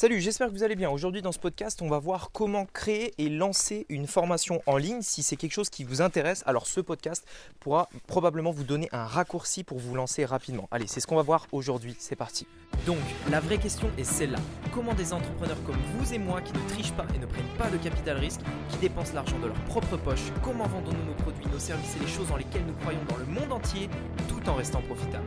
Salut, j'espère que vous allez bien. Aujourd'hui dans ce podcast, on va voir comment créer et lancer une formation en ligne. Si c'est quelque chose qui vous intéresse, alors ce podcast pourra probablement vous donner un raccourci pour vous lancer rapidement. Allez, c'est ce qu'on va voir aujourd'hui. C'est parti. Donc, la vraie question est celle-là. Comment des entrepreneurs comme vous et moi qui ne trichent pas et ne prennent pas de capital risque, qui dépensent l'argent de leur propre poche, comment vendons-nous nos produits, nos services et les choses dans lesquelles nous croyons dans le monde entier tout en restant profitables?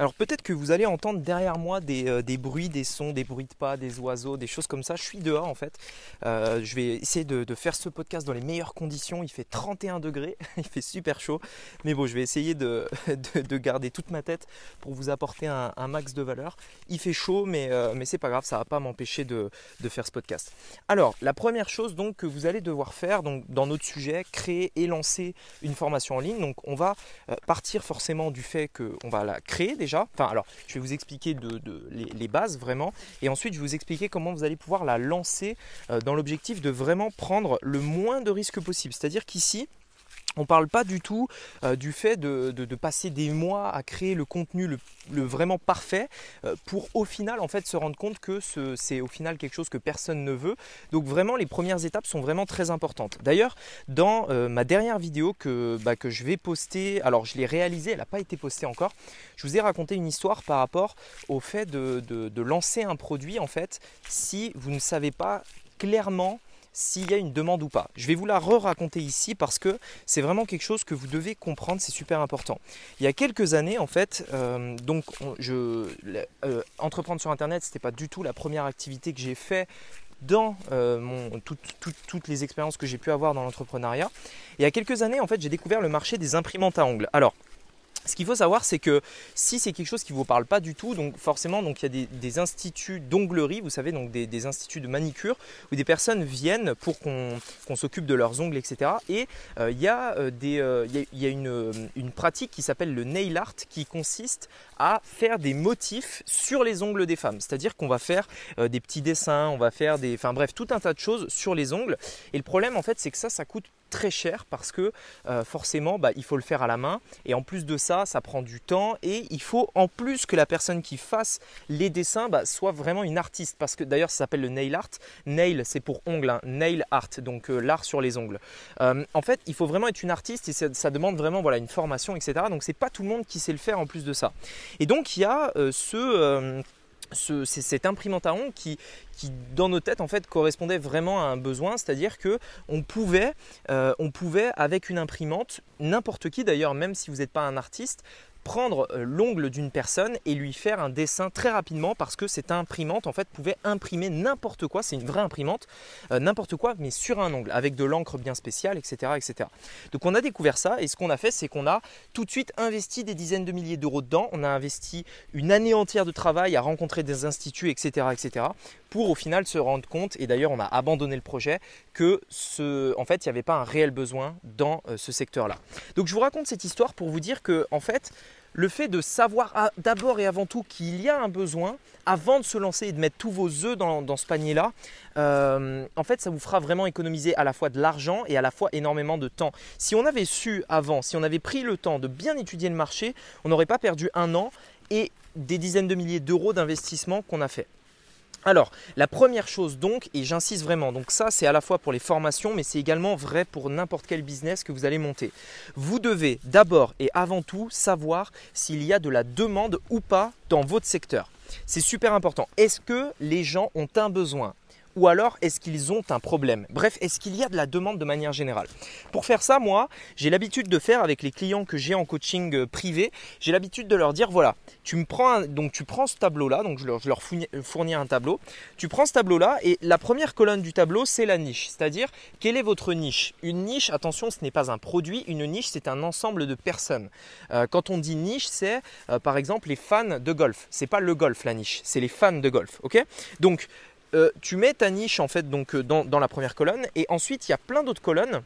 Alors peut-être que vous allez entendre derrière moi euh, des, bruits, des sons, des bruits de pas, des oiseaux, des choses comme ça. Je suis dehors en fait. Euh, je vais essayer de, faire ce podcast dans les meilleures conditions. Il fait 31 degrés, il fait super chaud. Mais bon, je vais essayer de, garder toute ma tête pour vous apporter un, max de valeur. Il fait chaud, mais, euh, mais c'est pas grave, ça va pas m'empêcher de, faire ce podcast. Alors, la première chose donc que vous allez devoir faire donc, dans notre sujet, créer et lancer une formation en ligne. Donc on va partir forcément du fait qu'on va la créer déjà Enfin, alors, je vais vous expliquer les, bases vraiment, et ensuite je vais vous expliquer comment vous allez pouvoir la lancer euh, dans l'objectif de vraiment prendre le moins de risques possible. C'est-à-dire qu'ici, on ne parle pas du tout euh, du fait de, passer des mois à créer le contenu le, vraiment parfait euh, pour au final en fait se rendre compte que c'est au final quelque chose que personne ne veut. Donc vraiment les premières étapes sont vraiment très importantes. D'ailleurs dans euh, ma dernière vidéo que, bah, que je vais poster, alors je l'ai réalisée, elle n'a pas été postée encore, je vous ai raconté une histoire par rapport au fait de, de lancer un produit en fait si vous ne savez pas clairement s'il y a une demande ou pas. Je vais vous la re-raconter ici parce que c'est vraiment quelque chose que vous devez comprendre, c'est super important. Il y a quelques années, en fait, euh, donc euh, entreprendre sur Internet, ce n'était pas du tout la première activité que j'ai fait dans euh, toutes les expériences que j'ai pu avoir dans l'entrepreneuriat. Il y a quelques années, en fait, j'ai découvert le marché des imprimantes à ongles. Alors, ce qu'il faut savoir, c'est que si c'est quelque chose qui ne vous parle pas du tout, donc forcément, il y a des, instituts d'onglerie, vous savez, donc des, instituts de manicure, où des personnes viennent pour qu'on s'occupe de leurs ongles, etc. Et euh, il y a, euh, euh, une, une, pratique qui s'appelle le nail art, qui consiste à faire des motifs sur les ongles des femmes. C'est-à-dire qu'on va faire des petits dessins, on va faire des, enfin bref, tout un tas de choses sur les ongles. Et le problème, en fait, c'est que ça, ça coûte très cher parce que euh, forcément bah, il faut le faire à la main. Et en plus de ça ça prend du temps et il faut en plus que la personne qui fasse les dessins bah, soit vraiment une artiste. Parce que d'ailleurs ça s'appelle le nail art. Nail c'est pour ongle hein. nail art donc euh, l'art sur les ongles. Euh, en fait il faut vraiment être une artiste et ça, demande vraiment voilà une formation etc donc c'est pas tout le monde qui sait le faire en plus de ça. Et donc il y a ce c'est cette imprimante à ongles qui, dans nos têtes, en fait, correspondait vraiment à un besoin, c'est-à-dire que on pouvait, euh, on pouvait, avec une imprimante, n'importe qui d'ailleurs, même si vous n'êtes pas un artiste, prendre euh, l'ongle d'une personne et lui faire un dessin très rapidement parce que cette imprimante en fait pouvait imprimer n'importe quoi, c'est une vraie imprimante, euh, n'importe quoi mais sur un ongle avec de l'encre bien spéciale, etc., etc. Donc on a découvert ça et ce qu'on a fait c'est qu'on a tout de suite investi des dizaines de milliers d'euros dedans, on a investi une année entière de travail à rencontrer des instituts, etc., etc. pour au final se rendre compte et d'ailleurs on a abandonné le projet que ce, en fait il n'y avait pas un réel besoin dans euh, ce secteur-là. Donc je vous raconte cette histoire pour vous dire que en fait le fait de savoir d'abord et avant tout qu'il y a un besoin, avant de se lancer et de mettre tous vos œufs dans, ce panier-là, euh, en fait, ça vous fera vraiment économiser à la fois de l'argent et à la fois énormément de temps. Si on avait su avant, si on avait pris le temps de bien étudier le marché, on n'aurait pas perdu un an et des dizaines de milliers d'euros d'investissement qu'on a fait. Alors, la première chose donc, et j'insiste vraiment, donc ça c'est à la fois pour les formations, mais c'est également vrai pour n'importe quel business que vous allez monter. Vous devez d'abord et avant tout savoir s'il y a de la demande ou pas dans votre secteur. C'est super important. Est-ce que les gens ont un besoin? Ou alors est-ce qu'ils ont un problème? Bref, est-ce qu'il y a de la demande de manière générale? Pour faire ça, moi, j'ai l'habitude de faire avec les clients que j'ai en coaching euh, privé, j'ai l'habitude de leur dire voilà, tu me prends donc tu prends ce tableau là, donc je leur, leur fournis un tableau, tu prends ce tableau là et la première colonne du tableau, c'est la niche, c'est-à-dire quelle est votre niche? Une niche, attention, ce n'est pas un produit, une niche, c'est un ensemble de personnes. Euh, quand on dit niche, c'est euh, par exemple les fans de golf. C'est pas le golf la niche, c'est les fans de golf, ok? Donc euh, tu mets ta niche en fait donc euh, dans, la première colonne et ensuite il y a plein d'autres colonnes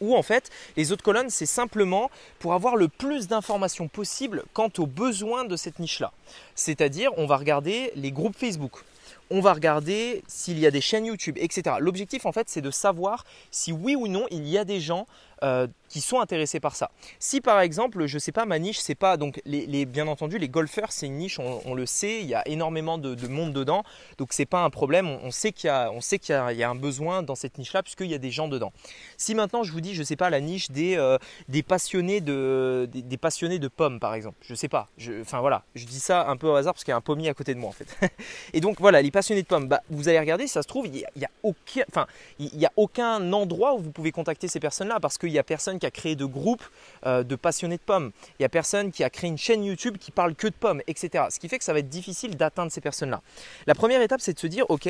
où en fait les autres colonnes c'est simplement pour avoir le plus d'informations possible quant aux besoins de cette niche là. C'est-à-dire on va regarder les groupes Facebook, on va regarder s'il y a des chaînes YouTube, etc. L'objectif en fait c'est de savoir si oui ou non il y a des gens euh, qui sont intéressés par ça. Si par exemple, je sais pas, ma niche, c'est pas donc les, bien entendu les golfeurs, c'est une niche, on, le sait, il y a énormément de, monde dedans, donc c'est pas un problème. On, sait qu'il y a, on sait qu'il y, a un besoin dans cette niche-là puisqu'il y a des gens dedans. Si maintenant je vous dis, je sais pas, la niche des, euh, des passionnés de des, passionnés de pommes par exemple, je sais pas, enfin voilà, je dis ça un peu au hasard parce qu'il y a un pommier à côté de moi en fait. Et donc voilà, les passionnés de pommes, bah, vous allez regarder, ça se trouve, il y a, aucun, enfin il y a aucun endroit où vous pouvez contacter ces personnes-là parce qu'il y a personne qui a créé de groupe euh, de passionnés de pommes. Il n'y a personne qui a créé une chaîne YouTube qui parle que de pommes, etc. Ce qui fait que ça va être difficile d'atteindre ces personnes-là. La première étape, c'est de se dire, ok,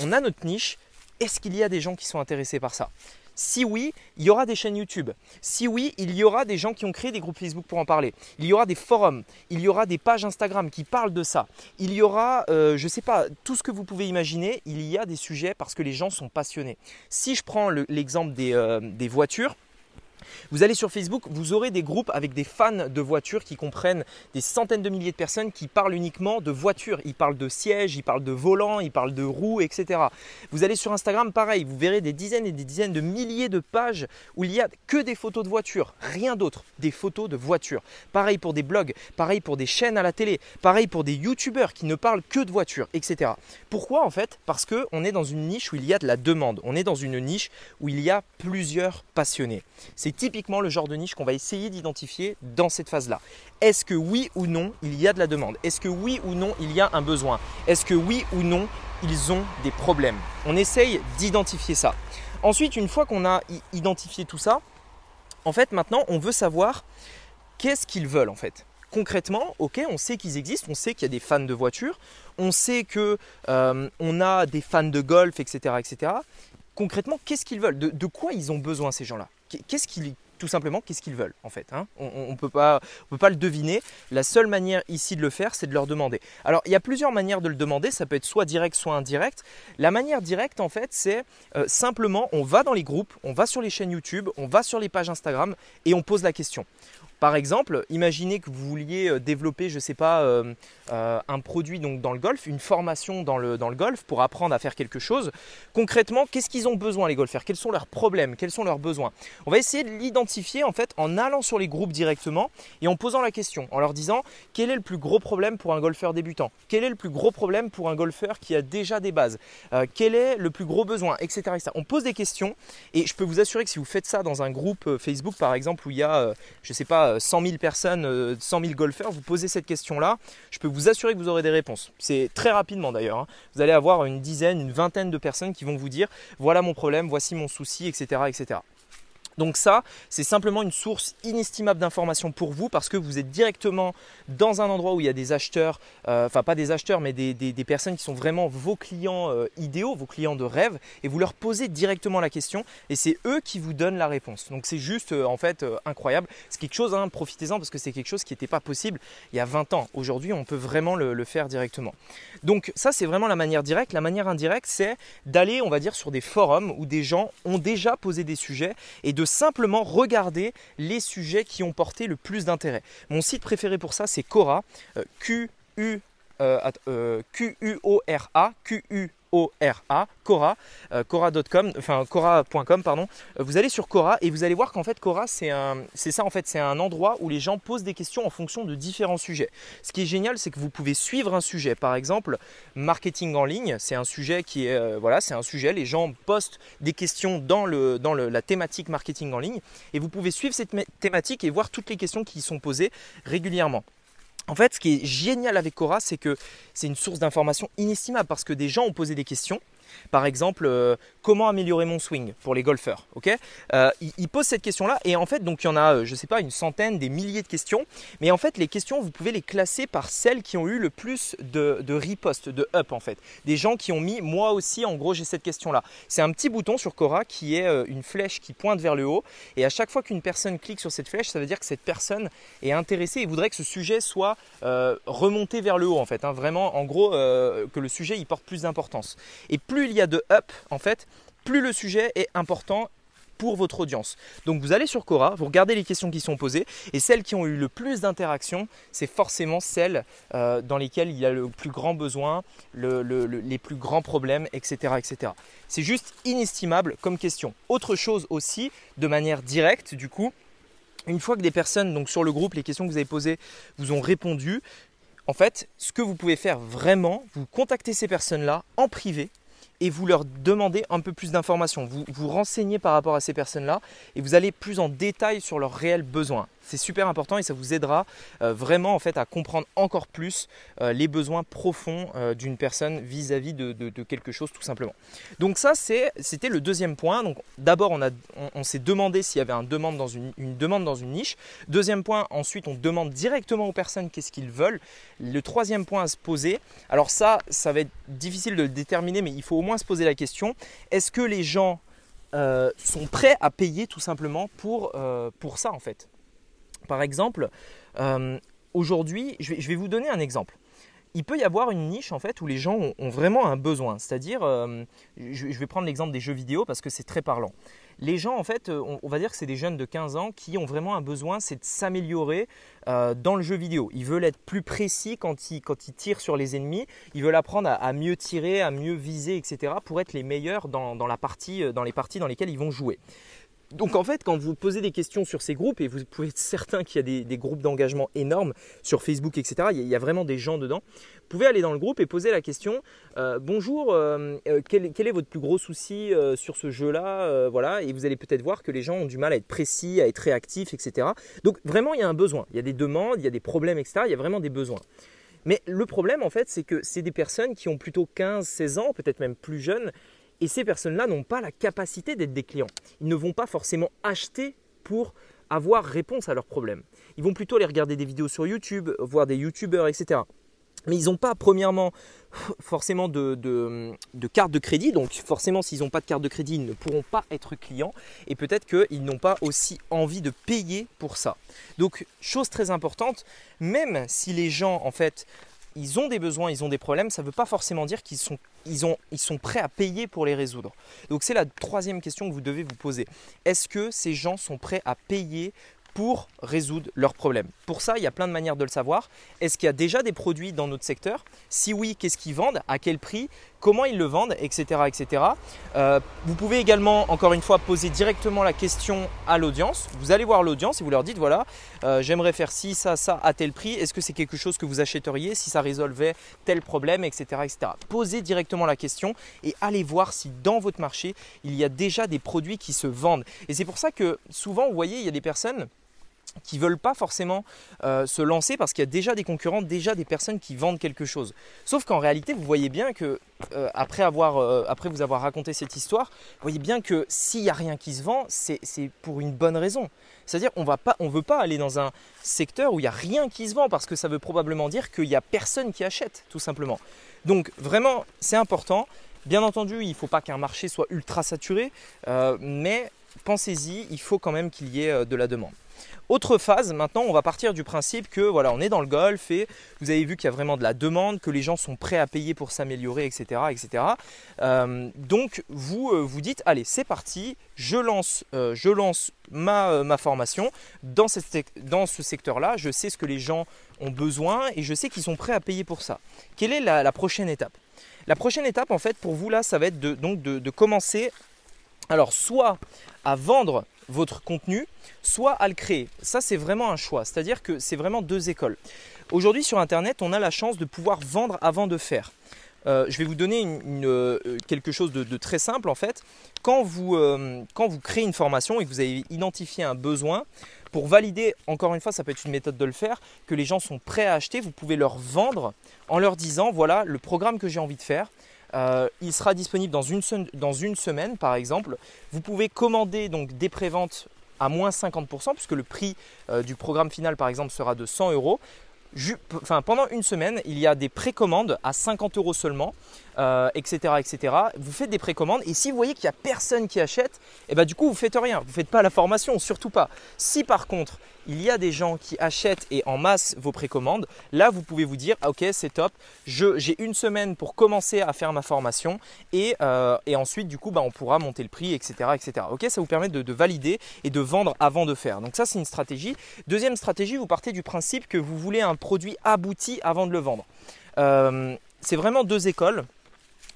on a notre niche, est-ce qu'il y a des gens qui sont intéressés par ça? Si oui, il y aura des chaînes YouTube. Si oui, il y aura des gens qui ont créé des groupes Facebook pour en parler. Il y aura des forums. Il y aura des pages Instagram qui parlent de ça. Il y aura, euh, je ne sais pas, tout ce que vous pouvez imaginer. Il y a des sujets parce que les gens sont passionnés. Si je prends l'exemple des, euh, des voitures, vous allez sur Facebook, vous aurez des groupes avec des fans de voitures qui comprennent des centaines de milliers de personnes qui parlent uniquement de voitures. Ils parlent de sièges, ils parlent de volants, ils parlent de roues, etc. Vous allez sur Instagram, pareil, vous verrez des dizaines et des dizaines de milliers de pages où il y a que des photos de voitures, rien d'autre, des photos de voitures. Pareil pour des blogs, pareil pour des chaînes à la télé, pareil pour des youtubeurs qui ne parlent que de voitures, etc. Pourquoi en fait? Parce qu'on est dans une niche où il y a de la demande. On est dans une niche où il y a plusieurs passionnés. Typiquement le genre de niche qu'on va essayer d'identifier dans cette phase-là. Est-ce que oui ou non, il y a de la demande? Est-ce que oui ou non, il y a un besoin? Est-ce que oui ou non, ils ont des problèmes? On essaye d'identifier ça. Ensuite, une fois qu'on a identifié tout ça, en fait, maintenant, on veut savoir qu'est-ce qu'ils veulent en fait. Concrètement, ok, on sait qu'ils existent, on sait qu'il y a des fans de voitures, on sait que euh, on a des fans de golf, etc., etc. Concrètement, qu'est-ce qu'ils veulent? De quoi ils ont besoin ces gens-là? Qu'est-ce qu'ils tout simplement qu'est-ce qu'ils veulent en fait. Hein? on ne peut, pas, le deviner. La seule manière ici de le faire, c'est de leur demander. Alors il y a plusieurs manières de le demander. Ça peut être soit direct, soit indirect. La manière directe en fait, c'est euh, simplement on va dans les groupes, on va sur les chaînes YouTube, on va sur les pages Instagram et on pose la question. Par exemple, imaginez que vous vouliez euh, développer, je ne sais pas, euh, euh, un produit donc dans le golf, une formation dans le, dans le golf pour apprendre à faire quelque chose. Concrètement, qu'est-ce qu'ils ont besoin les golfeurs? Quels sont leurs problèmes? Quels sont leurs besoins? On va essayer de l'identifier en fait en allant sur les groupes directement et en posant la question, en leur disant quel est le plus gros problème pour un golfeur débutant? Quel est le plus gros problème pour un golfeur qui a déjà des bases? Quel est le plus gros besoin? Etc., etc. On pose des questions et je peux vous assurer que si vous faites ça dans un groupe Facebook par exemple où il y a, je ne sais pas, 100 000 personnes, 100 euh, 000 golfeurs, vous posez cette question-là, je peux vous assurer que vous aurez des réponses. C'est très rapidement d'ailleurs. Hein. Vous allez avoir une dizaine, une vingtaine de personnes qui vont vous dire voilà mon problème, voici mon souci, etc. etc. Donc ça, c'est simplement une source inestimable d'informations pour vous parce que vous êtes directement dans un endroit où il y a des acheteurs, euh, enfin pas des acheteurs, mais des, personnes qui sont vraiment vos clients euh, idéaux, vos clients de rêve, et vous leur posez directement la question et c'est eux qui vous donnent la réponse. Donc c'est juste euh, en fait incroyable. C'est quelque chose, hein, profitez-en parce que c'est quelque chose qui n'était pas possible il y a 20 ans. Aujourd'hui, on peut vraiment le, le faire directement. Donc ça, c'est vraiment la manière directe. La manière indirecte, c'est d'aller, on va dire, sur des forums où des gens ont déjà posé des sujets et de simplement regarder les sujets qui ont porté le plus d'intérêt. Mon site préféré pour ça, c'est Quora, U Q-U-O-R-A, Q-U O-R-A, Cora, euh, Cora.com, enfin Cora.com, pardon. Euh, vous allez sur Cora et vous allez voir qu'en fait Cora c'est un, c'est ça en fait, c'est un endroit où les gens posent des questions en fonction de différents sujets. Ce qui est génial, c'est que vous pouvez suivre un sujet. Par exemple, marketing en ligne, c'est un sujet qui est, euh, voilà, c'est un sujet. Les gens postent des questions dans la thématique marketing en ligne et vous pouvez suivre cette thématique et voir toutes les questions qui y sont posées régulièrement. En fait, ce qui est génial avec Cora, c'est que c'est une source d'information inestimable parce que des gens ont posé des questions par exemple, euh, comment améliorer mon swing pour les golfeurs Ok? Euh, il, pose cette question-là et en fait, donc il y en a, euh, je sais pas, une centaine, des milliers de questions. Mais en fait, les questions, vous pouvez les classer par celles qui ont eu le plus de, de de up en fait. Des gens qui ont mis, moi aussi, en gros, j'ai cette question-là. C'est un petit bouton sur Cora qui est une flèche qui pointe vers le haut. Et à chaque fois qu'une personne clique sur cette flèche, ça veut dire que cette personne est intéressée et voudrait que ce sujet soit remonté vers le haut en fait. Hein. Vraiment, en gros, que le sujet y porte plus d'importance. Et plus il y a de up, en fait, plus le sujet est important pour votre audience. Donc vous allez sur Quora, vous regardez les questions qui sont posées et celles qui ont eu le plus d'interactions, c'est forcément celles euh, dans lesquelles il y a le plus grand besoin, les plus grands problèmes, etc. etc. C'est juste inestimable comme question. Autre chose aussi, de manière directe du coup, une fois que des personnes donc sur le groupe, les questions que vous avez posées vous ont répondu, en fait, ce que vous pouvez faire vraiment, vous contactez ces personnes-là en privé et vous leur demandez un peu plus d'informations. Vous vous renseignez par rapport à ces personnes-là et vous allez plus en détail sur leurs réels besoins. C'est super important et ça vous aidera euh, vraiment en fait à comprendre encore plus euh, les besoins profonds euh, d'une personne vis-à-vis de, quelque chose tout simplement. Donc ça c'était le deuxième point. Donc d'abord on, s'est demandé s'il y avait une, demande dans une niche. Deuxième point, ensuite on demande directement aux personnes qu'est-ce qu'ils veulent. Le troisième point à se poser. Alors ça, ça va être difficile de le déterminer, mais il faut au moins se poser la question est-ce que les gens sont prêts à payer tout simplement pour ça en fait? Par exemple, euh, aujourd'hui, je vais, vous donner un exemple. Il peut y avoir une niche en fait où les gens ont, vraiment un besoin. C'est-à-dire, euh, je, vais prendre l'exemple des jeux vidéo parce que c'est très parlant. Les gens en fait, euh, on, va dire que c'est des jeunes de 15 ans qui ont vraiment un besoin, c'est de s'améliorer dans le jeu vidéo. Ils veulent être plus précis quand ils, tirent sur les ennemis. Ils veulent apprendre à, mieux tirer, à mieux viser, etc. pour être les meilleurs dans les parties dans lesquelles ils vont jouer. Donc en fait, quand vous posez des questions sur ces groupes, et vous pouvez être certain qu'il y a des, groupes d'engagement énormes sur Facebook, etc., il y, a, vraiment des gens dedans, vous pouvez aller dans le groupe et poser la question, euh, bonjour, euh, euh, quel, est votre plus gros souci sur ce jeu-là voilà, Et vous allez peut-être voir que les gens ont du mal à être précis, à être réactifs, etc. Donc vraiment, il y a un besoin, il y a des demandes, il y a des problèmes, etc., il y a vraiment des besoins. Mais le problème, en fait, c'est que c'est des personnes qui ont plutôt 15, 16 ans, peut-être même plus jeunes, et ces personnes-là n'ont pas la capacité d'être des clients. Ils ne vont pas forcément acheter pour avoir réponse à leurs problèmes. Ils vont plutôt aller regarder des vidéos sur YouTube, voir des YouTubeurs, etc. Mais ils n'ont pas, premièrement, forcément de, de, carte de crédit. Donc forcément, s'ils n'ont pas de carte de crédit, ils ne pourront pas être clients. Et peut-être qu'ils n'ont pas aussi envie de payer pour ça. Donc, chose très importante, même si les gens, en fait, ils ont des besoins, ils ont des problèmes, ça ne veut pas forcément dire qu'ils sont, prêts à payer pour les résoudre. Donc c'est la troisième question que vous devez vous poser. Est-ce que ces gens sont prêts à payer pour résoudre leurs problèmes? Pour ça, il y a plein de manières de le savoir. Est-ce qu'il y a déjà des produits dans notre secteur? Si oui, qu'est-ce qu'ils vendent? À quel prix? Comment ils le vendent Etc. etc. Euh, vous pouvez également, encore une fois, poser directement la question à l'audience. Vous allez voir l'audience et vous leur dites, voilà, euh, j'aimerais faire ci, ça, ça à tel prix. Est-ce que c'est quelque chose que vous achèteriez si ça résolvait tel problème, etc. etc. Posez directement la question et allez voir si dans votre marché, il y a déjà des produits qui se vendent. Et c'est pour ça que souvent, vous voyez, il y a des personnes qui ne veulent pas forcément euh, se lancer parce qu'il y a déjà des concurrents, déjà des personnes qui vendent quelque chose. Sauf qu'en réalité, vous voyez bien que euh, après, avoir, euh, après vous avoir raconté cette histoire, vous voyez bien que s'il n'y a rien qui se vend, c'est pour une bonne raison. C'est-à-dire on ne veut pas aller dans un secteur où il n'y a rien qui se vend parce que ça veut probablement dire qu'il n'y a personne qui achète, tout simplement. Donc vraiment, c'est important. Bien entendu, il ne faut pas qu'un marché soit ultra saturé, mais pensez-y, il faut quand même qu'il y ait de la demande. Autre phase, maintenant on va partir du principe que voilà, on est dans le golf et vous avez vu qu'il y a vraiment de la demande, que les gens sont prêts à payer pour s'améliorer, etc. etc. Euh, donc vous euh, vous dites, allez c'est parti, je lance, euh, je lance ma, ma, formation dans, cette, dans ce secteur-là, je sais ce que les gens ont besoin et je sais qu'ils sont prêts à payer pour ça. Quelle est la, prochaine étape? La prochaine étape en fait pour vous là, ça va être de, donc de, de commencer alors soit à vendre votre contenu, soit à le créer. Ça, c'est vraiment un choix. C'est-à-dire que c'est vraiment deux écoles. Aujourd'hui, sur Internet, on a la chance de pouvoir vendre avant de faire. Euh, je vais vous donner euh, quelque chose de, très simple en fait. Quand vous, euh, quand vous créez une formation et que vous avez identifié un besoin, pour valider, encore une fois, ça peut être une méthode de le faire, que les gens sont prêts à acheter, vous pouvez leur vendre en leur disant voilà le programme que j'ai envie de faire. Euh, il sera disponible dans une, semaine par exemple. Vous pouvez commander donc des préventes à moins 50% puisque le prix euh, du programme final par exemple sera de 100 euros. Pendant une semaine, il y a des précommandes à 50 euros seulement etc., etc. Vous faites des précommandes et si vous voyez qu'il n'y a personne qui achète, et eh ben, du coup vous faites rien, vous ne faites pas la formation, surtout pas. Si par contre il y a des gens qui achètent et en masse vos précommandes, là vous pouvez vous dire ah, ok c'est top, j'ai une semaine pour commencer à faire ma formation et, euh, ensuite du coup bah, on pourra monter le prix etc etc. Ok ça vous permet de, valider et de vendre avant de faire. Donc ça c'est une stratégie. Deuxième stratégie, vous partez du principe que vous voulez un produit abouti avant de le vendre. Euh, c'est vraiment deux écoles.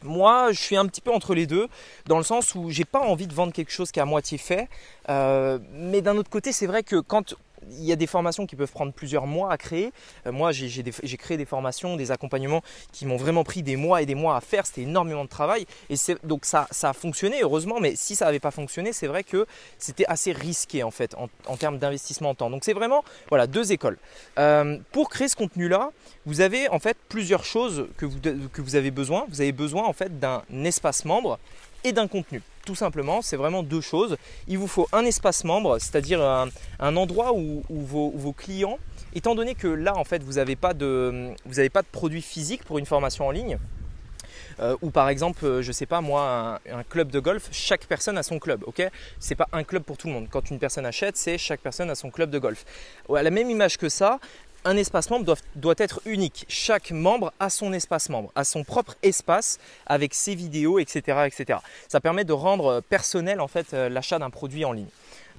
Moi, je suis un petit peu entre les deux, dans le sens où j'ai pas envie de vendre quelque chose qui est à moitié fait. Euh, mais d'un autre côté, c'est vrai que quand il y a des formations qui peuvent prendre plusieurs mois à créer. Euh, moi, j'ai créé des formations, des accompagnements qui m'ont vraiment pris des mois et des mois à faire. C'était énormément de travail. Et donc ça, a fonctionné, heureusement. Mais si ça n'avait pas fonctionné, c'est vrai que c'était assez risqué en fait en, termes d'investissement en temps. Donc c'est vraiment voilà, deux écoles. Euh, pour créer ce contenu-là, vous avez en fait plusieurs choses que vous, que vous avez besoin. Vous avez besoin en fait d'un espace membre et d'un contenu. Tout simplement, c'est vraiment deux choses. Il vous faut un espace membre, c'est-à-dire un, endroit où, vos, clients, étant donné que là, en fait, vous n'avez pas, de, vous pas de produit physique pour une formation en ligne, euh, ou par exemple, euh, je sais pas moi, un, club de golf, chaque personne a son club, ok? C'est pas un club pour tout le monde. Quand une personne achète, c'est chaque personne a son club de golf. À la même image que ça, un espace membre doit, être unique. Chaque membre a son espace membre, a son propre espace avec ses vidéos, etc. etc. Ça permet de rendre euh, personnel en fait euh, l'achat d'un produit en ligne.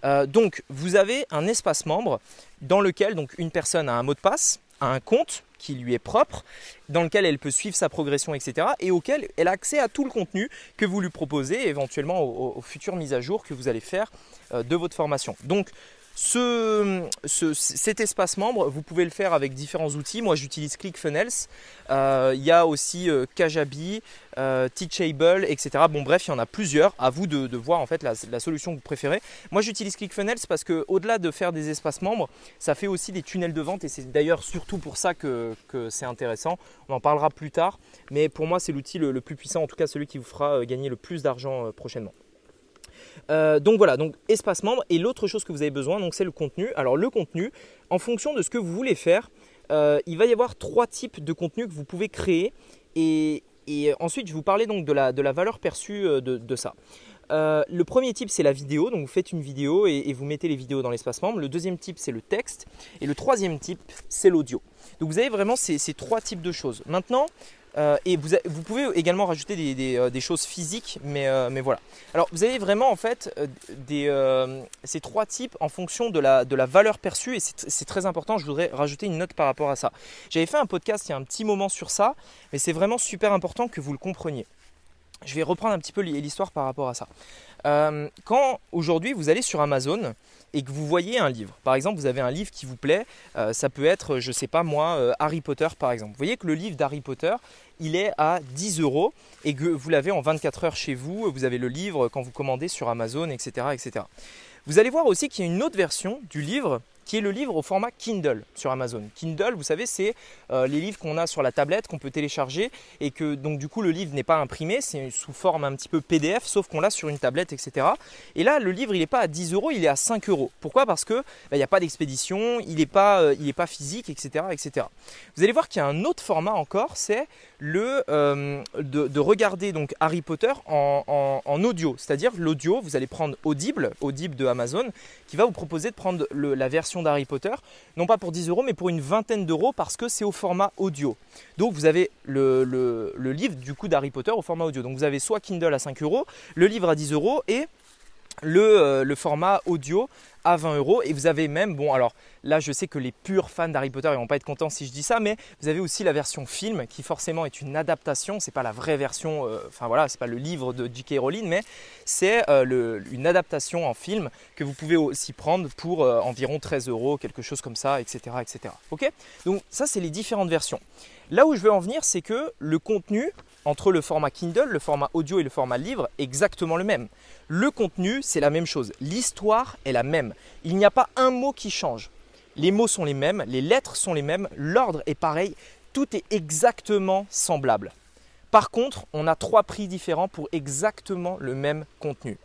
Euh, donc vous avez un espace membre dans lequel donc, une personne a un mot de passe, a un compte qui lui est propre, dans lequel elle peut suivre sa progression, etc. et auquel elle a accès à tout le contenu que vous lui proposez, éventuellement aux, futures mises à jour que vous allez faire de votre formation. Donc ce, cet espace membre, vous pouvez le faire avec différents outils. Moi, j'utilise ClickFunnels. Euh, il y a aussi euh, Kajabi, euh, Teachable, etc. Bon, bref, il y en a plusieurs. À vous de, voir en fait la, solution que vous préférez. Moi, j'utilise ClickFunnels parce que au-delà de faire des espaces membres, ça fait aussi des tunnels de vente et c'est d'ailleurs surtout pour ça que, c'est intéressant. On en parlera plus tard, mais pour moi, c'est l'outil le, plus puissant, en tout cas celui qui vous fera gagner le plus d'argent prochainement. Euh, donc voilà, donc espace membre. Et l'autre chose que vous avez besoin, donc c'est le contenu. Alors le contenu, en fonction de ce que vous voulez faire, euh, il va y avoir trois types de contenu que vous pouvez créer. Et, ensuite, je vous parler donc de la, de la valeur perçue euh, de, ça. le premier type, c'est la vidéo. Donc, vous faites une vidéo et, vous mettez les vidéos dans l'espace membre. Le deuxième type, c'est le texte. Et le troisième type, c'est l'audio. Donc, vous avez vraiment ces, ces, trois types de choses. Maintenant, euh, et vous, pouvez également rajouter des, euh, choses physiques, euh, mais, voilà. Alors vous avez vraiment en fait ces trois types en fonction de la, valeur perçue et c'est très important, je voudrais rajouter une note par rapport à ça. J'avais fait un podcast il y a un petit moment sur ça, mais c'est vraiment super important que vous le compreniez. Je vais reprendre un petit peu l'histoire par rapport à ça. quand aujourd'hui vous allez sur Amazon, et que vous voyez un livre. Par exemple, vous avez un livre qui vous plaît, ça peut être, je ne sais pas moi, Harry Potter par exemple. Vous voyez que le livre d'Harry Potter, il est à 10 euros et que vous l'avez en 24 heures chez vous, vous avez le livre quand vous commandez sur Amazon, etc. etc. Vous allez voir aussi qu'il y a une autre version du livre qui est le livre au format Kindle sur Amazon. Kindle, vous savez, c'est euh, les livres qu'on a sur la tablette, qu'on peut télécharger et que donc du coup le livre n'est pas imprimé, c'est sous forme un petit peu PDF, sauf qu'on l'a sur une tablette, etc. Et là, le livre, il n'est pas à 10 euros, il est à 5 euros. Pourquoi? Parce que bah, il n'y a pas d'expédition, il n'est pas, euh, pas physique, etc., etc. Vous allez voir qu'il y a un autre format encore, c'est le euh, de, regarder donc Harry Potter en, audio, c'est-à-dire l'audio. Vous allez prendre Audible, Audible de Amazon, qui va vous proposer de prendre la version d'Harry Potter, non pas pour 10 euros, mais pour une vingtaine d'euros parce que c'est au format audio. Donc vous avez le, le livre du coup d'Harry Potter au format audio. Donc vous avez soit Kindle à 5 euros, le livre à 10 euros et euh, le, format audio à 20 euros. Et vous avez même, bon alors là je sais que les purs fans d'Harry Potter vont pas être contents si je dis ça, mais vous avez aussi la version film qui forcément est une adaptation. C'est pas la vraie version, euh, enfin voilà, c'est pas le livre de J.K. Rowling, mais c'est euh, une adaptation en film que vous pouvez aussi prendre pour environ 13 euros, quelque chose comme ça, etc. etc. Ok? Donc ça c'est les différentes versions. Là où je veux en venir, c'est que le contenu entre le format Kindle, le format audio et le format livre exactement le même. Le contenu, c'est la même chose. L'histoire est la même. Il n'y a pas un mot qui change. Les mots sont les mêmes, les lettres sont les mêmes, l'ordre est pareil, tout est exactement semblable. Par contre, on a trois prix différents pour exactement le même contenu.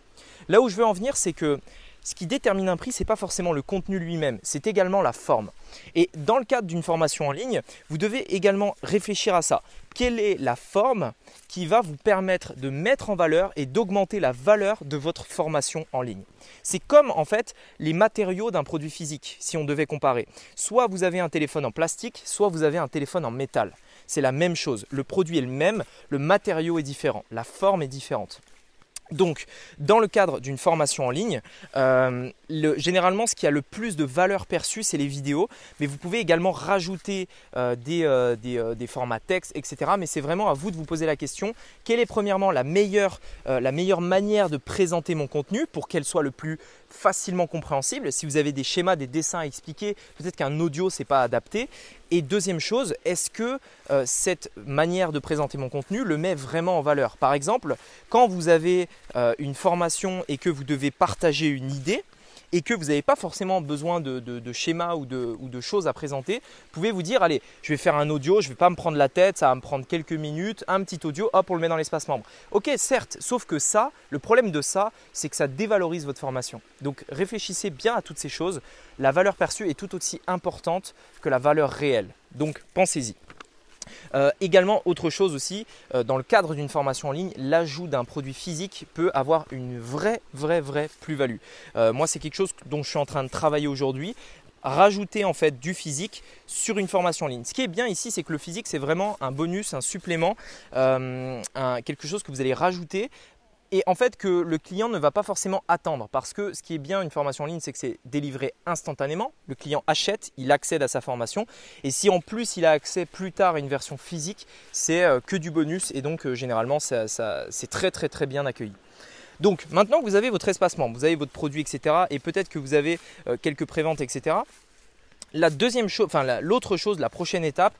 Là où je veux en venir, c'est que ce qui détermine un prix, ce n'est pas forcément le contenu lui-même, c'est également la forme. Et dans le cadre d'une formation en ligne, vous devez également réfléchir à ça. Quelle est la forme qui va vous permettre de mettre en valeur et d'augmenter la valeur de votre formation en ligne? C'est comme en fait les matériaux d'un produit physique, si on devait comparer. Soit vous avez un téléphone en plastique, soit vous avez un téléphone en métal. C'est la même chose. Le produit est le même, le matériau est différent, la forme est différente. Donc, dans le cadre d'une formation en ligne, euh, généralement, ce qui a le plus de valeur perçue, c'est les vidéos. Mais vous pouvez également rajouter euh, euh, des, formats texte, etc. Mais c'est vraiment à vous de vous poser la question quelle est premièrement la meilleure, la meilleure manière de présenter mon contenu pour qu'elle soit le plus facilement compréhensible. Si vous avez des schémas, des dessins à expliquer, peut-être qu'un audio c'est pas adapté. Et deuxième chose, est-ce que euh, cette manière de présenter mon contenu le met vraiment en valeur? Par exemple, quand vous avez euh, une formation et que vous devez partager une idée, et que vous n'avez pas forcément besoin de, schémas ou de, choses à présenter, pouvez vous dire, allez, je vais faire un audio, je ne vais pas me prendre la tête, ça va me prendre quelques minutes, un petit audio, hop, on le met dans l'espace membre. Ok, certes, sauf que ça, le problème de ça, c'est que ça dévalorise votre formation. Donc réfléchissez bien à toutes ces choses. La valeur perçue est tout aussi importante que la valeur réelle. Donc pensez-y. Euh, également, autre chose aussi, euh, dans le cadre d'une formation en ligne, l'ajout d'un produit physique peut avoir une vraie, vraie, vraie plus-value. Euh, moi, c'est quelque chose dont je suis en train de travailler aujourd'hui rajouter en fait du physique sur une formation en ligne. Ce qui est bien ici, c'est que le physique, c'est vraiment un bonus, un supplément, quelque chose que vous allez rajouter et en fait que le client ne va pas forcément attendre parce que ce qui est bien une formation en ligne, c'est que c'est délivré instantanément. Le client achète, il accède à sa formation et si en plus il a accès plus tard à une version physique, c'est euh, que du bonus et donc euh, généralement c'est très très très bien accueilli. Donc maintenant que vous avez votre espacement, vous avez votre produit, etc. et peut-être que vous avez euh, quelques préventes, etc. La deuxième chose, enfin l'autre chose, la prochaine étape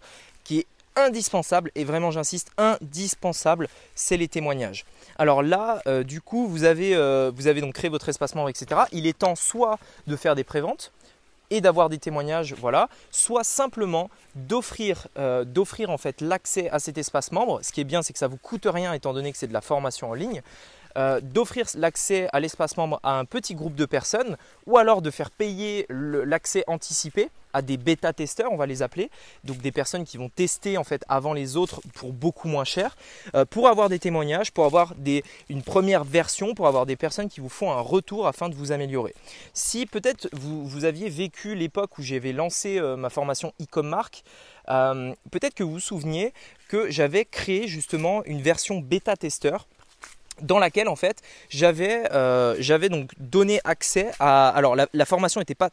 qui est indispensable, et vraiment j'insiste, indispensable, c'est les témoignages. Alors là, euh, du coup, vous avez, euh, vous avez donc créé votre espace membre, etc. Il est temps soit de faire des préventes et d'avoir des témoignages, voilà, soit simplement d'offrir, euh, d'offrir en fait l'accès à cet espace membre. Ce qui est bien, c'est que ça vous coûte rien étant donné que c'est de la formation en ligne. D'offrir l'accès à l'espace membre à un petit groupe de personnes ou alors de faire payer l'accès anticipé des bêta-testeurs, on va les appeler, donc des personnes qui vont tester en fait avant les autres pour beaucoup moins cher, euh, pour avoir des témoignages, pour avoir une première version, pour avoir des personnes qui vous font un retour afin de vous améliorer. Si peut-être vous, aviez vécu l'époque où j'avais lancé euh, ma formation e-com peut-être que vous vous souveniez que j'avais créé justement une version bêta-testeur dans laquelle en fait j'avais euh, donc donné accès à alors la formation n'était pas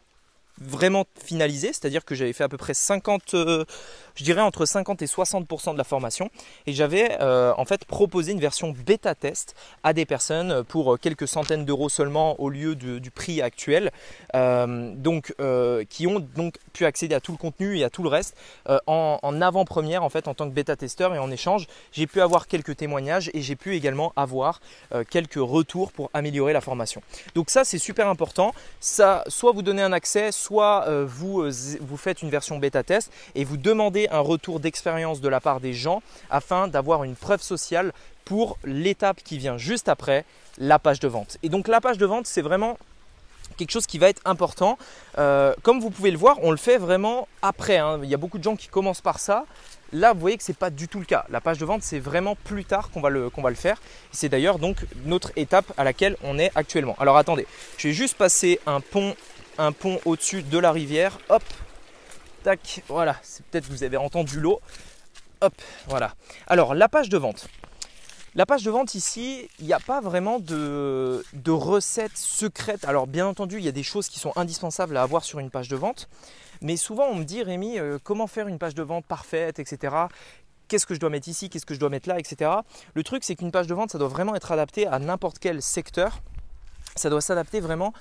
vraiment finalisée, c'est-à-dire que j'avais fait à peu près 50 je dirais entre 50 et 60% de la formation. Et j'avais euh, en fait proposé une version bêta test à des personnes pour quelques centaines d'euros seulement au lieu du prix actuel. Euh, donc, euh, qui ont donc pu accéder à tout le contenu et à tout le reste en, avant-première en fait en tant que bêta testeur et en échange j'ai pu avoir quelques témoignages et j'ai pu également avoir quelques retours pour améliorer la formation. Donc ça c'est super important. Ça, soit vous donnez un accès, soit vous, vous faites une version bêta test et vous demandez un retour d'expérience de la part des gens afin d'avoir une preuve sociale pour l'étape qui vient juste après, la page de vente. Et donc la page de vente, c'est vraiment quelque chose qui va être important. Euh, comme vous pouvez le voir, on le fait vraiment après. Hein. Il y a beaucoup de gens qui commencent par ça. Là, vous voyez que ce n'est pas du tout le cas. La page de vente, c'est vraiment plus tard qu'on va le, qu'on va le faire. C'est d'ailleurs donc notre étape à laquelle on est actuellement. Alors attendez, je vais juste passer un pont, un pont au-dessus de la rivière. Hop, Tac, voilà, c'est peut-être vous avez entendu l'eau. Hop, voilà. Alors, la page de vente. La page de vente ici, il n'y a pas vraiment de, de recettes secrètes. Alors bien entendu, il y a des choses qui sont indispensables à avoir sur une page de vente. Mais souvent on me dit, Rémi, euh, comment faire une page de vente parfaite, etc. Qu'est-ce que je dois mettre ici, qu'est-ce que je dois mettre là, etc. Le truc, c'est qu'une page de vente, ça doit vraiment être adapté à n'importe quel secteur. Ça doit s'adapter vraiment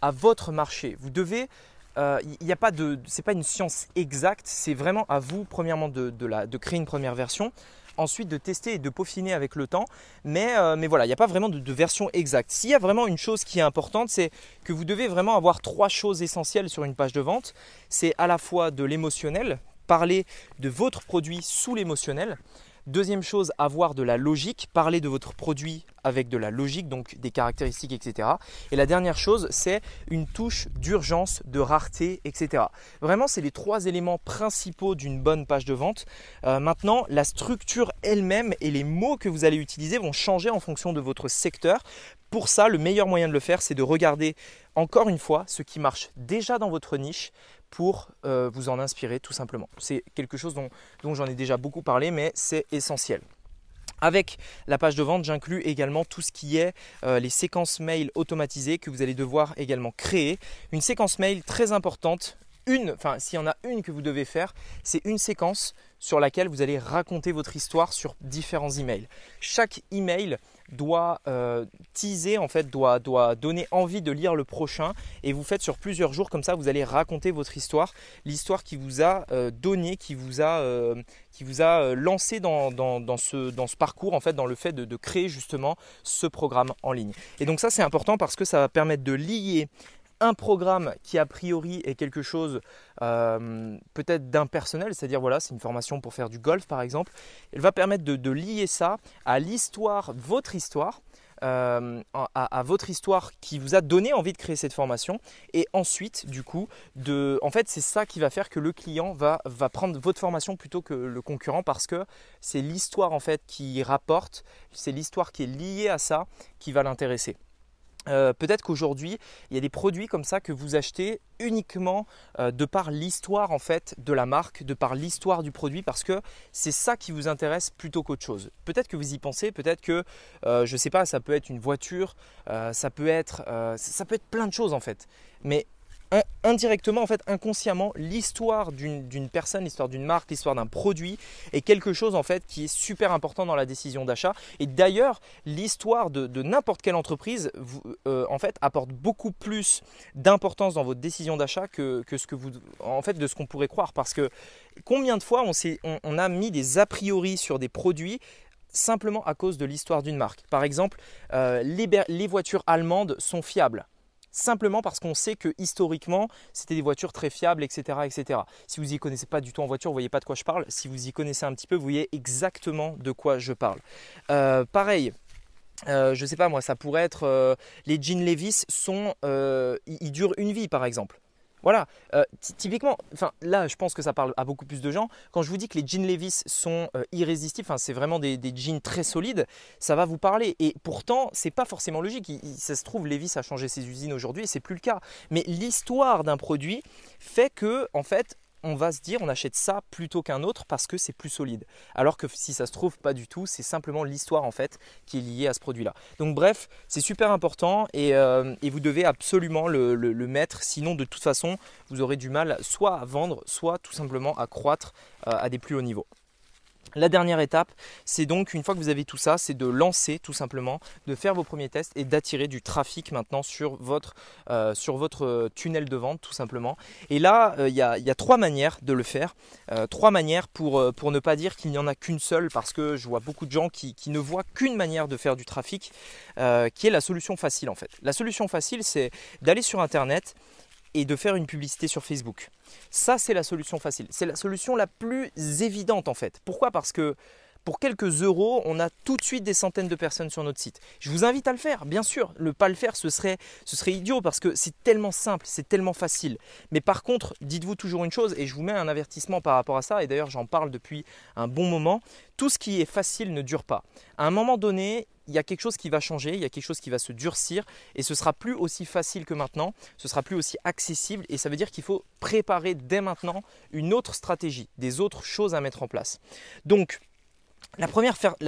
à votre marché. Vous devez il euh, n'y a pas de, c'est pas une science exacte, c'est vraiment à vous premièrement de, créer une première version, ensuite de tester et de peaufiner avec le temps. Mais, euh, mais voilà, il n'y a pas vraiment de, de version exacte. S'il y a vraiment une chose qui est importante, c'est que vous devez vraiment avoir trois choses essentielles sur une page de vente. C'est à la fois de l'émotionnel, parler de votre produit sous l'émotionnel. Deuxième chose, avoir de la logique, parler de votre produit avec de la logique, donc des caractéristiques, etc. Et la dernière chose, c'est une touche d'urgence, de rareté, etc. Vraiment, c'est les trois éléments principaux d'une bonne page de vente. Euh, maintenant, la structure elle-même et les mots que vous allez utiliser vont changer en fonction de votre secteur. Pour ça, le meilleur moyen de le faire, c'est de regarder encore une fois ce qui marche déjà dans votre niche pour euh, vous en inspirer tout simplement. C'est quelque chose dont, j'en ai déjà beaucoup parlé, mais c'est essentiel. Avec la page de vente, j'inclus également tout ce qui est euh, les séquences mail automatisées que vous allez devoir également créer. Une séquence mail très importante, une, enfin s'il y en a une que vous devez faire, c'est une séquence sur laquelle vous allez raconter votre histoire sur différents emails. Chaque email doit euh, teaser, en fait, doit, doit donner envie de lire le prochain. Et vous faites sur plusieurs jours, comme ça, vous allez raconter votre histoire, l'histoire qui vous a euh, donné, qui vous a, euh, qui vous a lancé dans, dans, ce, dans ce parcours, en fait, dans le fait de, de créer justement ce programme en ligne. Et donc ça, c'est important parce que ça va permettre de lier un programme qui a priori est quelque chose euh, peut-être d'impersonnel, c'est-à-dire voilà, c'est une formation pour faire du golf par exemple, elle va permettre de, lier ça à l'histoire, votre histoire, euh, à, votre histoire qui vous a donné envie de créer cette formation. Et ensuite du coup de en fait c'est ça qui va faire que le client va, va prendre votre formation plutôt que le concurrent parce que c'est l'histoire en fait qui rapporte c'est l'histoire qui est liée à ça qui va l'intéresser euh, peut-être qu'aujourd'hui, il y a des produits comme ça que vous achetez uniquement euh, de par l'histoire en fait de la marque, de par l'histoire du produit, parce que c'est ça qui vous intéresse plutôt qu'autre chose. Peut-être que vous y pensez, peut-être que euh, je ne sais pas, ça peut être une voiture, ça peut être, ça peut être plein de choses en fait. Mais indirectement, en fait, inconsciemment, l'histoire d'une personne, l'histoire d'une marque, l'histoire d'un produit est quelque chose en fait qui est super important dans la décision d'achat. Et d'ailleurs, l'histoire de, n'importe quelle entreprise, euh, en fait, apporte beaucoup plus d'importance dans votre décision d'achat que, ce que vous, en fait, de ce qu'on pourrait croire. Parce que combien de fois on, on a mis des a priori sur des produits simplement à cause de l'histoire d'une marque? Par exemple, euh, les voitures allemandes sont fiables simplement parce qu'on sait que historiquement, c'était des voitures très fiables, etc., etc. Si vous n'y connaissez pas du tout en voiture, vous voyez pas de quoi je parle. Si vous y connaissez un petit peu, vous voyez exactement de quoi je parle. Euh, pareil. Euh, je sais pas moi, ça pourrait être euh, les jeans Levis sont, ils durent une vie par exemple. Voilà, euh, typiquement, enfin là je pense que ça parle à beaucoup plus de gens. Quand je vous dis que les jeans Levis sont euh, irrésistibles, c'est vraiment des, jeans très solides, ça va vous parler. Et pourtant, c'est pas forcément logique. ça se trouve, Levis a changé ses usines aujourd'hui et c'est plus le cas. Mais l'histoire d'un produit fait que, en fait, on va se dire on achète ça plutôt qu'un autre parce que c'est plus solide. Alors que si ça se trouve pas du tout, c'est simplement l'histoire en fait qui est liée à ce produit-là. Donc bref, c'est super important et, euh, vous devez absolument le, mettre, sinon de toute façon vous aurez du mal soit à vendre, soit tout simplement à croître euh, à des plus hauts niveaux. La dernière étape, c'est donc une fois que vous avez tout ça, c'est de lancer tout simplement, de faire vos premiers tests et d'attirer du trafic maintenant sur votre, euh, sur votre euh, tunnel de vente tout simplement. Et là, euh, il y, a, trois manières de le faire. trois manières pour, ne pas dire qu'il n'y en a qu'une seule parce que je vois beaucoup de gens qui ne voient qu'une manière de faire du trafic qui est la solution facile en fait. La solution facile, c'est d'aller sur Internet et de faire une publicité sur Facebook. Ça, c'est la solution facile. C'est la solution la plus évidente en fait. Pourquoi? Parce que pour quelques euros, on a tout de suite des centaines de personnes sur notre site. Je vous invite à le faire, bien sûr. Ne pas le faire, ce serait, ce serait idiot parce que c'est tellement simple, c'est tellement facile. Mais par contre, dites-vous toujours une chose, et je vous mets un avertissement par rapport à ça, et d'ailleurs j'en parle depuis un bon moment, tout ce qui est facile ne dure pas. À un moment donné, il y a quelque chose qui va changer, il y a quelque chose qui va se durcir et ce sera plus aussi facile que maintenant, ce sera plus aussi accessible et ça veut dire qu'il faut préparer dès maintenant une autre stratégie, des autres choses à mettre en place. Donc, la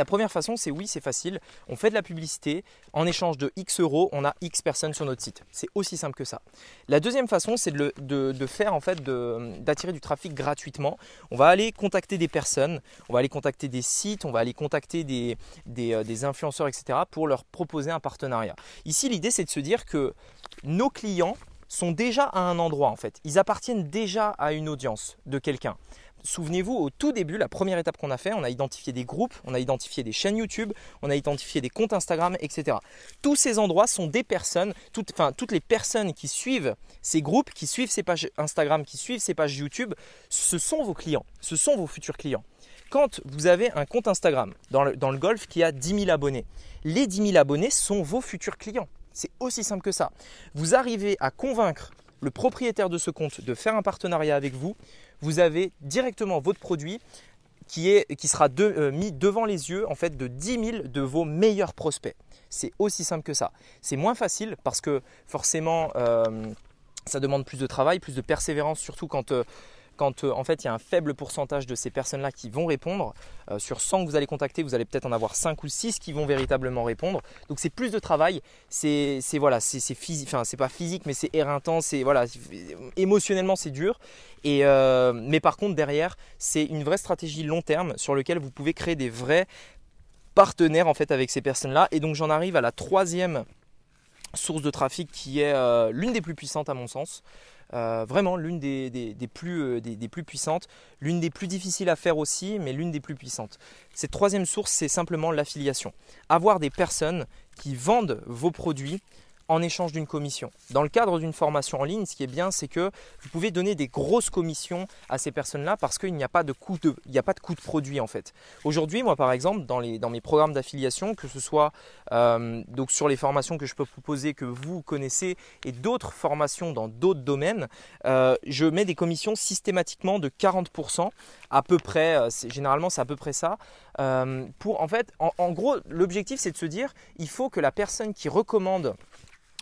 première, façon, c'est oui, c'est facile. On fait de la publicité. En échange de X euros, on a X personnes sur notre site. C'est aussi simple que ça. La deuxième façon, c'est de, faire en fait d'attirer du trafic gratuitement. On va aller contacter des personnes, on va aller contacter des sites, on va aller contacter des, des, euh, des influenceurs, etc. pour leur proposer un partenariat. Ici, l'idée, c'est de se dire que nos clients sont déjà à un endroit en fait. Ils appartiennent déjà à une audience de quelqu'un. Souvenez-vous, au tout début, la première étape qu'on a fait, on a identifié des groupes, on a identifié des chaînes YouTube, on a identifié des comptes Instagram, etc. Tous ces endroits sont des personnes, toutes, les personnes qui suivent ces groupes, qui suivent ces pages Instagram, qui suivent ces pages YouTube, ce sont vos clients, ce sont vos futurs clients. quand vous avez un compte Instagram dans le, dans le golf qui a 10 000 abonnés, les 10 000 abonnés sont vos futurs clients. C'est aussi simple que ça. Vous arrivez à convaincre le propriétaire de ce compte de faire un partenariat avec vous, vous avez directement votre produit qui, sera euh, mis devant les yeux en fait de 10 000 de vos meilleurs prospects. C'est aussi simple que ça. C'est moins facile parce que forcément euh, ça demande plus de travail, plus de persévérance, surtout quand euh, quand euh, en fait il y a un faible pourcentage de ces personnes-là qui vont répondre. Euh, sur 100 que vous allez contacter, vous allez peut-être en avoir 5 ou 6 qui vont véritablement répondre. Donc c'est plus de travail, c'est voilà, physique, pas physique mais c'est éreintant, c'est voilà, émotionnellement c'est dur. Et, euh, mais par contre derrière, c'est une vraie stratégie long terme sur laquelle vous pouvez créer des vrais partenaires en fait avec ces personnes-là. Et donc j'en arrive à la troisième source de trafic qui est l'une des plus puissantes à mon sens. Euh, vraiment l'une euh, des, plus puissantes, l'une des plus difficiles à faire aussi, mais l'une des plus puissantes. Cette troisième source, c'est simplement l'affiliation. Avoir des personnes qui vendent vos produits en échange d'une commission. Dans le cadre d'une formation en ligne, ce qui est bien, c'est que vous pouvez donner des grosses commissions à ces personnes-là parce qu'il n'y a pas de coût de, il a pas de coût de produit en fait. Aujourd'hui, moi par exemple, dans, les, dans mes programmes d'affiliation, que ce soit euh, donc sur les formations que je peux proposer, que vous connaissez, et d'autres formations dans d'autres domaines, euh, je mets des commissions systématiquement de 40%, à peu près, euh, généralement c'est à peu près ça. pour en fait, en gros, l'objectif c'est de se dire, il faut que la personne qui recommande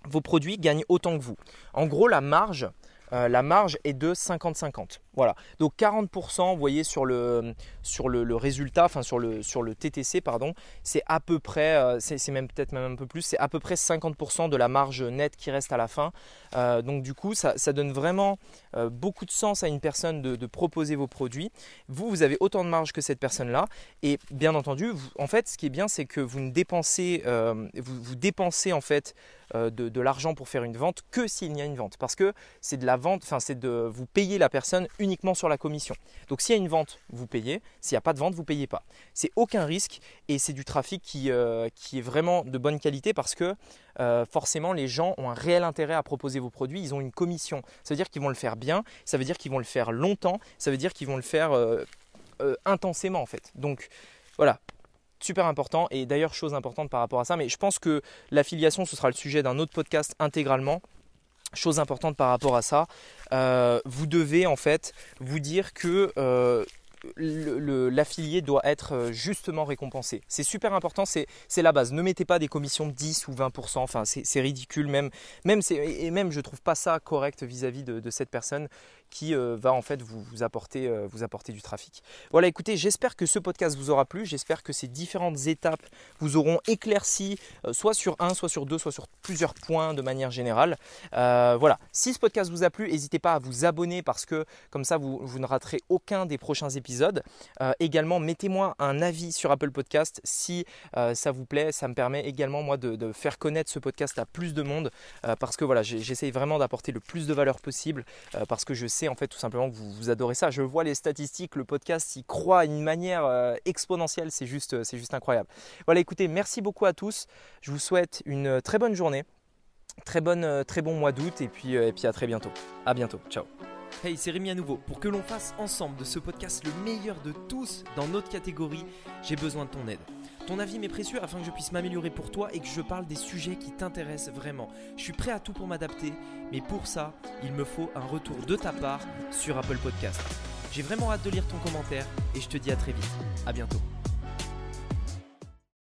vos produits gagnent autant que vous. En gros, la marge, euh, la marge est de 50-50. Voilà. Donc 40%, vous voyez sur le, sur le, résultat, enfin sur le, sur le TTC, pardon, c'est à peu près, euh, c'est même peut-être même un peu plus, c'est à peu près 50% de la marge nette qui reste à la fin. Euh, donc du coup, ça, donne vraiment beaucoup de sens à une personne de, proposer vos produits. Vous, vous avez autant de marge que cette personne-là. Et bien entendu, en fait, ce qui est bien, c'est que vous ne dépensez, vous, vous dépensez en fait de, de l'argent pour faire une vente que s'il y a une vente. Parce que c'est de la vente, enfin c'est de vous payer la personne uniquement sur la commission. Donc s'il y a une vente, vous payez. S'il n'y a pas de vente, vous payez pas. C'est aucun risque et c'est du trafic qui, euh, qui, est vraiment de bonne qualité parce que euh, forcément les gens ont un réel intérêt à proposer vos produits. Ils ont une commission. Ça veut dire qu'ils vont le faire bien, ça veut dire qu'ils vont le faire longtemps, ça veut dire qu'ils vont le faire euh, intensément en fait. Donc voilà, super important et d'ailleurs chose importante par rapport à ça mais je pense que l'affiliation ce sera le sujet d'un autre podcast intégralement Chose importante par rapport à ça, euh, vous devez en fait vous dire que euh, l'affilié doit être euh, justement récompensé. C'est super important, c'est la base. Ne mettez pas des commissions de 10 ou 20%, enfin c'est ridicule même, même et même je trouve pas ça correct vis-à-vis de, de, cette personne qui euh, va en fait vous, apporter, euh, vous apporter du trafic. Voilà, écoutez, j'espère que ce podcast vous aura plu. J'espère que ces différentes étapes vous auront éclairci, euh, soit sur un, soit sur deux, soit sur plusieurs points de manière générale. voilà, si ce podcast vous a plu, n'hésitez pas à vous abonner parce que comme ça, vous, vous ne raterez aucun des prochains épisodes. également, mettez-moi un avis sur Apple Podcast si ça vous plaît. Ça me permet également, moi, de, de, faire connaître ce podcast à plus de monde parce que voilà, j'essaye vraiment d'apporter le plus de valeur possible parce que je sais en fait tout simplement que vous, adorez ça. Je vois les statistiques, le podcast il croît d'une manière euh, exponentielle, c'est juste, euh, c'est juste incroyable. Voilà, écoutez, merci beaucoup à tous. Je vous souhaite une euh, très bonne journée, très, bonne, très bon mois d'août et puis, et puis à très bientôt. À bientôt, ciao. Hey, c'est Rémi à nouveau. Pour que l'on fasse ensemble de ce podcast le meilleur de tous dans notre catégorie, j'ai besoin de ton aide. Ton avis m'est précieux afin que je puisse m'améliorer pour toi et que je parle des sujets qui t'intéressent vraiment. Je suis prêt à tout pour m'adapter, mais pour ça, il me faut un retour de ta part sur Apple Podcast. J'ai vraiment hâte de lire ton commentaire et je te dis à très vite. À bientôt.